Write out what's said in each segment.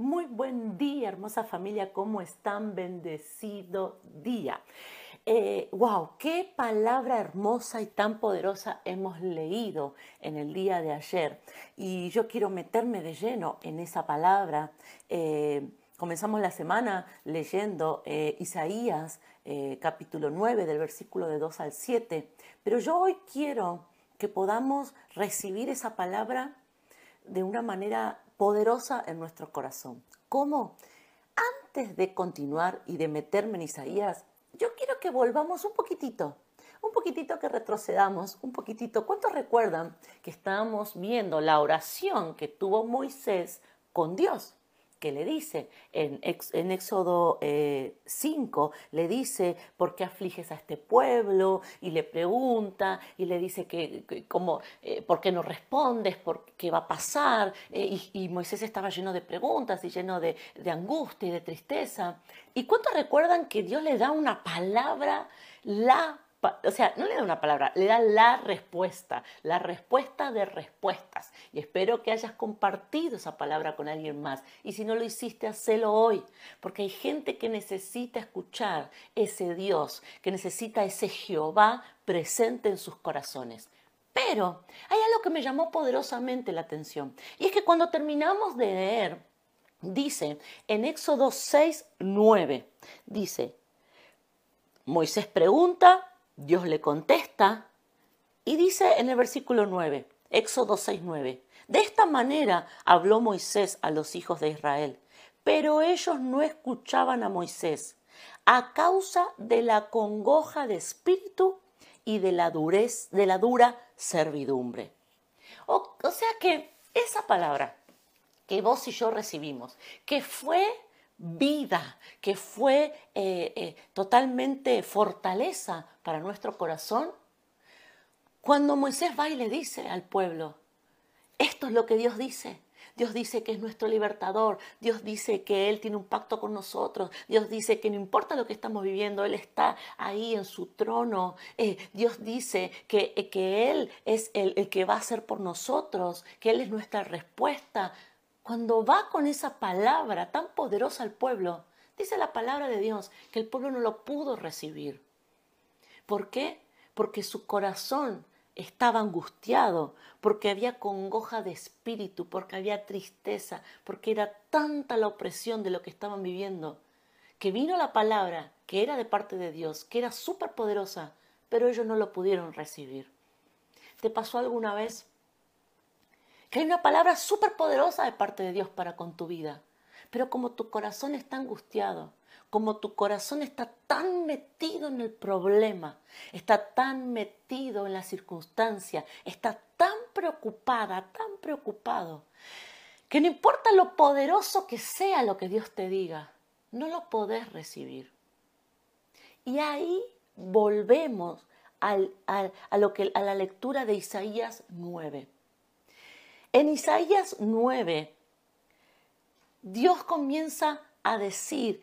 Muy buen día, hermosa familia, ¿cómo están? Bendecido día. wow, eh, qué palabra hermosa y tan poderosa hemos leído en el día de ayer. Y yo quiero meterme de lleno en esa palabra. Eh, comenzamos la semana leyendo eh, Isaías capítulo 9 del versículo de 2 al 7, pero yo hoy quiero que podamos recibir esa palabra de una manera poderosa en nuestro corazón. ¿Cómo? Antes de continuar y de meterme en Isaías, yo quiero que volvamos un poquitito, un poquitito que retrocedamos, un poquitito. ¿Cuántos recuerdan que estábamos viendo la oración que tuvo Moisés con Dios? Que le dice en, Éxodo 5, eh, le dice, ¿por qué afliges a este pueblo? Y le pregunta y le dice que, eh, ¿por qué no respondes? ¿Por qué va a pasar? Eh, y, Moisés estaba lleno de preguntas y lleno de angustia y de tristeza. ¿Y cuántos recuerdan que Dios le da una palabra, la o sea, no le da una palabra, le da la respuesta, la respuesta de respuestas. Y espero que hayas compartido esa palabra con alguien más. Y si no lo hiciste, hacelo hoy, porque hay gente que necesita escuchar ese Dios, que necesita ese Jehová presente en sus corazones. Pero hay algo que me llamó poderosamente la atención. Y es que cuando terminamos de leer, dice en Éxodo 6, 9, dice, Moisés pregunta, Dios le contesta y dice en el versículo 9, Éxodo 6:9, de esta manera habló Moisés a los hijos de Israel, pero ellos no escuchaban a Moisés a causa de la congoja de espíritu y de la durez, de la dura servidumbre. O, o sea que esa palabra que vos y yo recibimos, que fue vida, que fue eh, eh, totalmente fortaleza para nuestro corazón, cuando Moisés va y le dice al pueblo, esto es lo que Dios dice. Dios dice que es nuestro libertador, Dios dice que Él tiene un pacto con nosotros, Dios dice que no importa lo que estamos viviendo, Él está ahí en su trono, eh, Dios dice que, que Él es el, el que va a hacer por nosotros, que Él es nuestra respuesta, cuando va con esa palabra tan poderosa al pueblo, dice la palabra de Dios que el pueblo no lo pudo recibir. ¿Por qué? Porque su corazón estaba angustiado, porque había congoja de espíritu, porque había tristeza, porque era tanta la opresión de lo que estaban viviendo, que vino la palabra que era de parte de Dios, que era súper poderosa, pero ellos no lo pudieron recibir. ¿Te pasó alguna vez que hay una palabra súper poderosa de parte de Dios para con tu vida. Pero como tu corazón está angustiado, como tu corazón está tan metido en el problema, está tan metido en la circunstancia, está tan preocupada, tan preocupado, que no importa lo poderoso que sea lo que Dios te diga, no lo podés recibir. Y ahí volvemos a, lo que, a la lectura de Isaías 9. En Isaías 9, Dios comienza a decir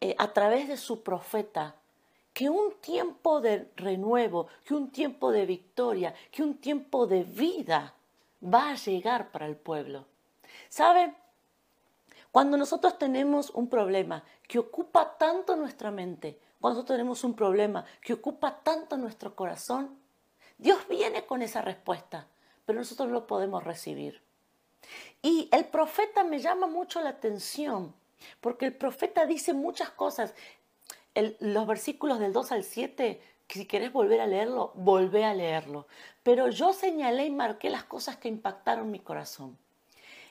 eh, a través de su profeta que un tiempo de renuevo, que un tiempo de victoria, que un tiempo de vida va a llegar para el pueblo. ¿Sabe? Cuando nosotros tenemos un problema que ocupa tanto nuestra mente, cuando nosotros tenemos un problema que ocupa tanto nuestro corazón, Dios viene con esa respuesta pero nosotros lo podemos recibir. Y el profeta me llama mucho la atención, porque el profeta dice muchas cosas. los versículos del 2 al 7, si querés volver a leerlo, volvé a leerlo. Pero yo señalé y marqué las cosas que impactaron mi corazón.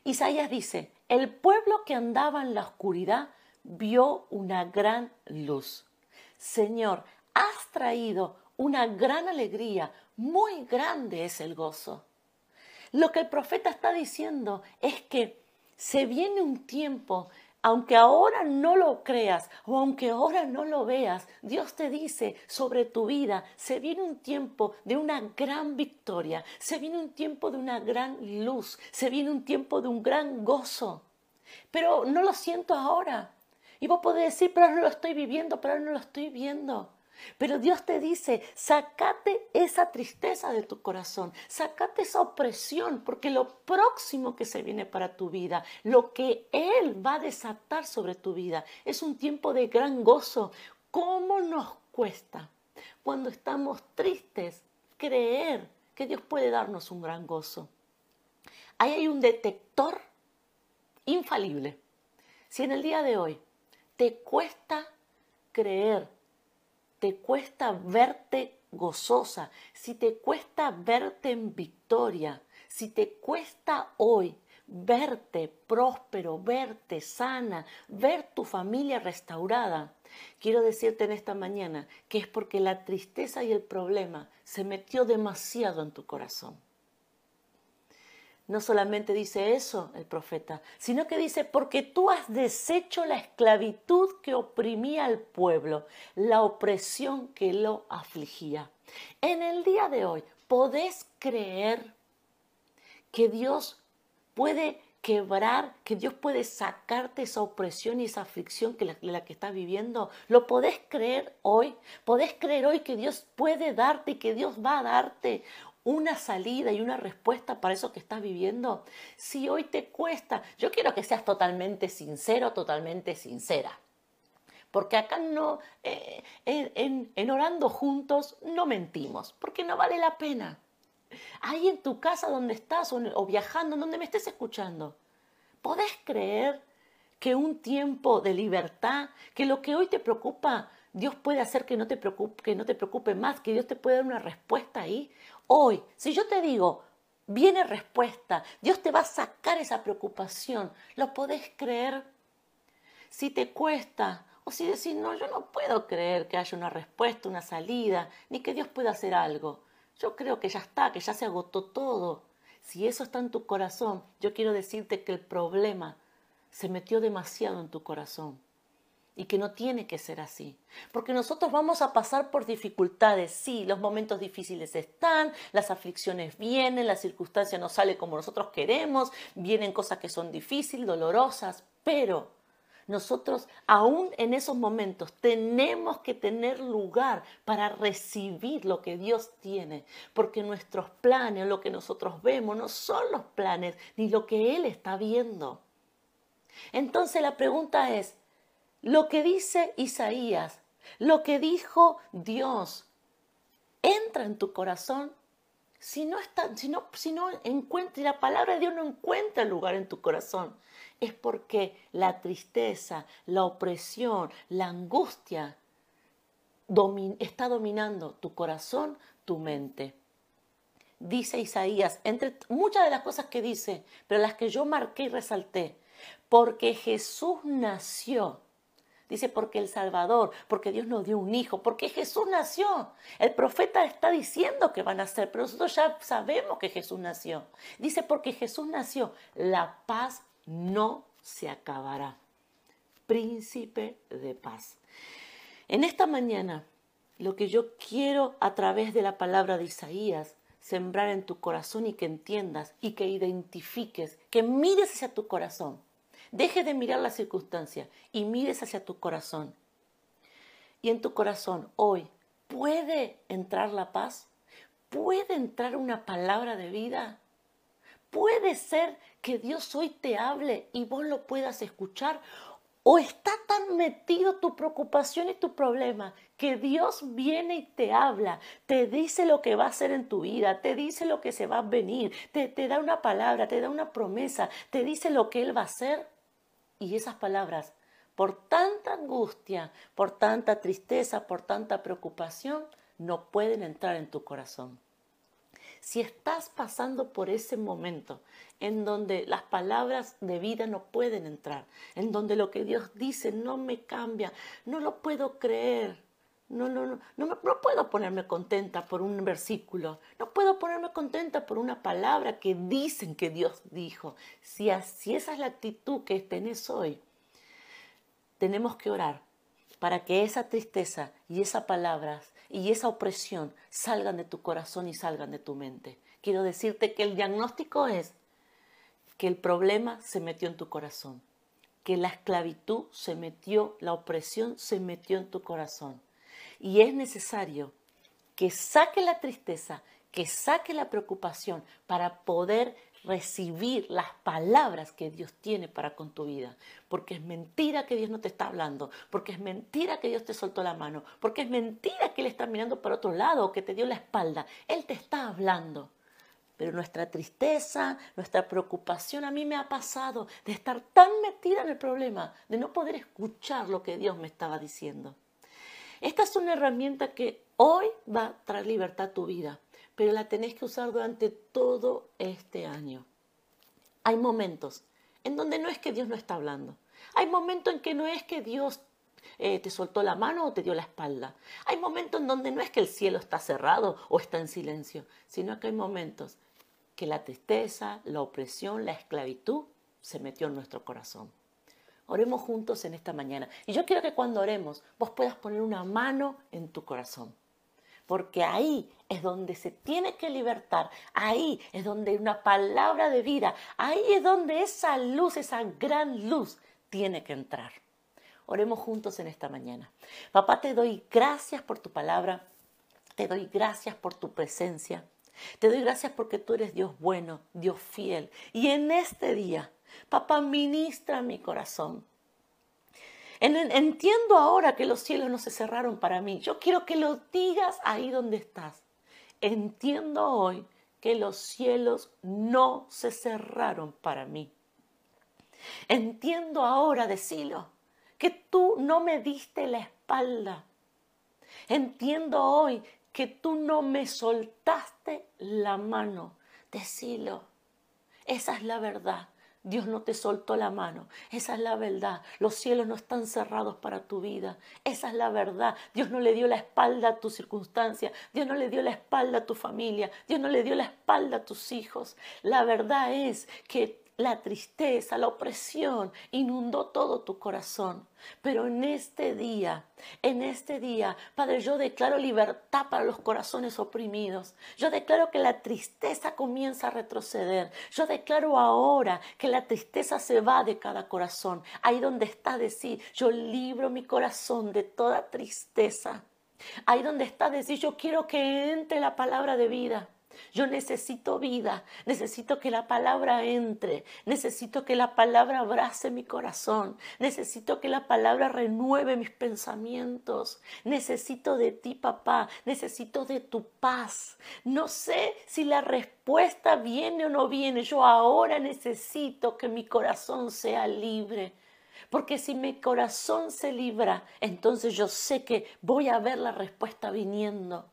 Isaías dice, el pueblo que andaba en la oscuridad vio una gran luz. Señor, has traído una gran alegría, muy grande es el gozo. Lo que el profeta está diciendo es que se viene un tiempo, aunque ahora no lo creas o aunque ahora no lo veas, Dios te dice sobre tu vida, se viene un tiempo de una gran victoria, se viene un tiempo de una gran luz, se viene un tiempo de un gran gozo. Pero no lo siento ahora. Y vos podés decir, pero no lo estoy viviendo, pero no lo estoy viendo. Pero Dios te dice, sacate esa tristeza de tu corazón, sacate esa opresión, porque lo próximo que se viene para tu vida, lo que Él va a desatar sobre tu vida, es un tiempo de gran gozo. ¿Cómo nos cuesta cuando estamos tristes creer que Dios puede darnos un gran gozo? Ahí hay un detector infalible. Si en el día de hoy te cuesta creer te cuesta verte gozosa, si te cuesta verte en victoria, si te cuesta hoy verte próspero, verte sana, ver tu familia restaurada, quiero decirte en esta mañana que es porque la tristeza y el problema se metió demasiado en tu corazón. No solamente dice eso el profeta, sino que dice, porque tú has deshecho la esclavitud que oprimía al pueblo, la opresión que lo afligía. En el día de hoy, ¿podés creer que Dios puede quebrar, que Dios puede sacarte esa opresión y esa aflicción que la, la, que estás viviendo? ¿Lo podés creer hoy? ¿Podés creer hoy que Dios puede darte y que Dios va a darte una salida y una respuesta para eso que estás viviendo? Si hoy te cuesta, yo quiero que seas totalmente sincero, totalmente sincera. Porque acá no, eh, en, orando juntos no mentimos, porque no vale la pena. Ahí en tu casa donde estás o, o viajando, donde me estés escuchando, ¿podés creer que un tiempo de libertad, que lo que hoy te preocupa, Dios puede hacer que no te preocupe, que no te preocupe más, que Dios te puede dar una respuesta ahí? Hoy, si yo te digo, viene respuesta, Dios te va a sacar esa preocupación, ¿lo podés creer? Si te cuesta, o si decís, no, yo no puedo creer que haya una respuesta, una salida, ni que Dios pueda hacer algo. Yo creo que ya está, que ya se agotó todo. Si eso está en tu corazón, yo quiero decirte que el problema se metió demasiado en tu corazón y que no tiene que ser así. Porque nosotros vamos a pasar por dificultades, sí, los momentos difíciles están, las aflicciones vienen, la circunstancia no sale como nosotros queremos, vienen cosas que son difíciles, dolorosas, pero nosotros aún en esos momentos tenemos que tener lugar para recibir lo que Dios tiene, porque nuestros planes, lo que nosotros vemos, no son los planes ni lo que Él está viendo. Entonces la pregunta es, lo que dice Isaías, lo que dijo Dios, entra en tu corazón. Si no, está, si no, si no encuentra, la palabra de Dios no encuentra lugar en tu corazón, es porque la tristeza, la opresión, la angustia está dominando tu corazón, tu mente. Dice Isaías, entre muchas de las cosas que dice, pero las que yo marqué y resalté, porque Jesús nació Dice, porque el Salvador, porque Dios nos dio un hijo, porque Jesús nació. El profeta está diciendo que van a nacer, pero nosotros ya sabemos que Jesús nació. Dice, porque Jesús nació, la paz no se acabará. Príncipe de paz. En esta mañana, lo que yo quiero a través de la palabra de Isaías, sembrar en tu corazón y que entiendas y que identifiques, que mires hacia tu corazón Deje de mirar la circunstancia y mires hacia tu corazón. Y en tu corazón hoy puede entrar la paz, puede entrar una palabra de vida. Puede ser que Dios hoy te hable y vos lo puedas escuchar. O está tan metido tu preocupación y tu problema que Dios viene y te habla, te dice lo que va a hacer en tu vida, te dice lo que se va a venir, te, te da una palabra, te da una promesa, te dice lo que Él va a hacer y esas palabras, por tanta angustia, por tanta tristeza, por tanta preocupación, no pueden entrar en tu corazón. Si estás pasando por ese momento en donde las palabras de vida no pueden entrar, en donde lo que Dios dice no me cambia, no lo puedo creer, no, no, no, no, puedo ponerme contenta por un versículo, no puedo ponerme contenta por una palabra que dicen que Dios dijo. Si, así, esa es la actitud que tenés hoy, tenemos que orar para que esa tristeza y esas palabras y esa opresión salgan de tu corazón y salgan de tu mente. Quiero decirte que el diagnóstico es que el problema se metió en tu corazón, que la esclavitud se metió, la opresión se metió en tu corazón Y es necesario que saque la tristeza, que saque la preocupación para poder recibir las palabras que Dios tiene para con tu vida. Porque es mentira que Dios no te está hablando, porque es mentira que Dios te soltó la mano, porque es mentira que Él está mirando para otro lado o que te dio la espalda. Él te está hablando. Pero nuestra tristeza, nuestra preocupación, a mí me ha pasado de estar tan metida en el problema, de no poder escuchar lo que Dios me estaba diciendo. Esta es una herramienta que hoy va a traer libertad a tu vida pero la tenés que usar durante todo este año. Hay momentos en donde no es que Dios no está hablando. Hay momentos en que no es que Dios eh, te soltó la mano o te dio la espalda. Hay momentos en donde no es que el cielo está cerrado o está en silencio, sino que hay momentos que la tristeza, la opresión, la esclavitud se metió en nuestro corazón. Oremos juntos en esta mañana. Y yo quiero que cuando oremos vos puedas poner una mano en tu corazón porque ahí es donde se tiene que libertar, ahí es donde hay una palabra de vida, ahí es donde esa luz, esa gran luz tiene que entrar. Oremos juntos en esta mañana. Papá, te doy gracias por tu palabra, te doy gracias por tu presencia, te doy gracias porque tú eres Dios bueno, Dios fiel. Y en este día, papá, ministra mi corazón. Entiendo ahora que los cielos no se cerraron para mí. Yo quiero que lo digas ahí donde estás. Entiendo hoy que los cielos no se cerraron para mí. Entiendo ahora, decilo, que tú no me diste la espalda. Entiendo hoy que tú no me soltaste la mano. Decilo. Esa es la verdad. Dios no te soltó la mano. Esa es la verdad. Los cielos no están cerrados para tu vida. Esa es la verdad. Dios no le dio la espalda a tu circunstancia. Dios no le dio la espalda a tu familia. Dios no le dio la espalda a tus hijos. La verdad es que la tristeza, la opresión inundó todo tu corazón. Pero en este día, en este día, Padre, yo declaro libertad para los corazones oprimidos. Yo declaro que la tristeza comienza a retroceder. Yo declaro ahora que la tristeza se va de cada corazón. Ahí donde está decir, yo libro mi corazón de toda tristeza. Ahí donde está decir, yo quiero que entre la palabra de vida. Yo necesito vida, necesito que la palabra entre, necesito que la palabra abrace mi corazón, necesito que la palabra renueve mis pensamientos, necesito de ti, papá, necesito de tu paz. No sé si la respuesta viene o no viene, yo ahora necesito que mi corazón sea libre. Porque si mi corazón se libra, entonces yo sé que voy a ver la respuesta viniendo.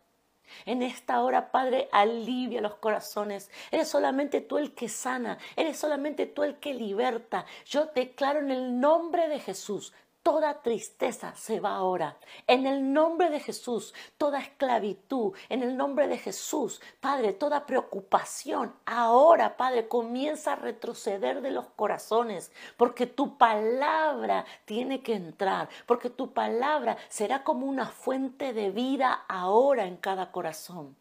En esta hora, Padre, alivia los corazones. Eres solamente tú el que sana, eres solamente tú el que liberta. Yo declaro en el nombre de Jesús, Toda tristeza se va ahora. En el nombre de Jesús, toda esclavitud, en el nombre de Jesús, Padre, toda preocupación, ahora, Padre, comienza a retroceder de los corazones, porque tu palabra tiene que entrar, porque tu palabra será como una fuente de vida ahora en cada corazón.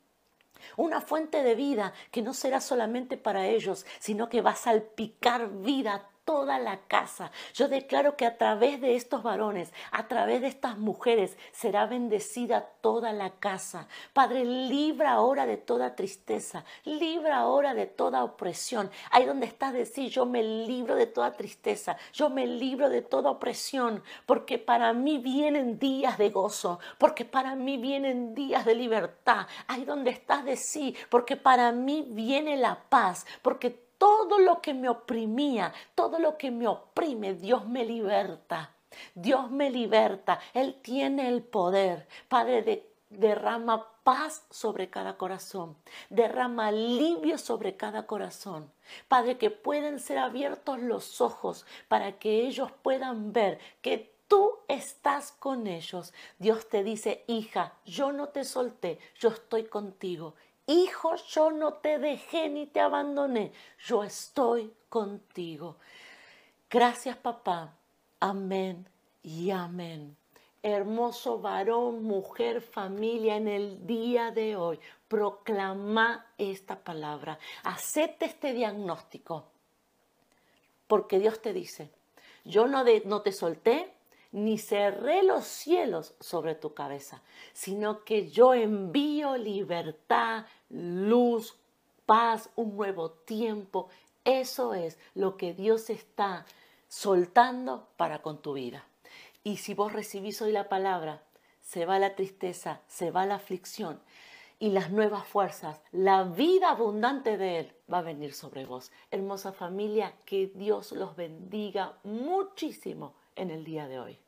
Una fuente de vida que no será solamente para ellos, sino que va a salpicar vida toda la casa. Yo declaro que a través de estos varones, a través de estas mujeres, será bendecida toda la casa. Padre, libra ahora de toda tristeza, libra ahora de toda opresión. Ahí donde estás decir, yo me libro de toda tristeza, yo me libro de toda opresión, porque para mí vienen días de gozo, porque para mí vienen días de libertad. Ahí donde estás decir, porque para mí viene la paz, porque todo lo que me oprimía, todo lo que me oprime, Dios me liberta. Dios me liberta. Él tiene el poder. Padre, derrama paz sobre cada corazón. Derrama alivio sobre cada corazón. Padre, que pueden ser abiertos los ojos para que ellos puedan ver que tú estás con ellos. Dios te dice, hija, yo no te solté, yo estoy contigo Hijo, yo no te dejé ni te abandoné, yo estoy contigo. Gracias papá. Amén y amén. Hermoso varón, mujer, familia, en el día de hoy, proclama esta palabra. Acepte este diagnóstico. Porque Dios te dice, yo no, no te solté, ni cerré los cielos sobre tu cabeza, sino que yo envío libertad, luz, paz, un nuevo tiempo. Eso es lo que Dios está soltando para con tu vida. Y si vos recibís hoy la palabra, se va la tristeza, se va la aflicción y las nuevas fuerzas, la vida abundante de Él va a venir sobre vos. Hermosa familia, que Dios los bendiga muchísimo en el día de hoy.